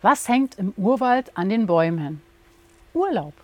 Was hängt im Urwald an den Bäumen? Urlaub.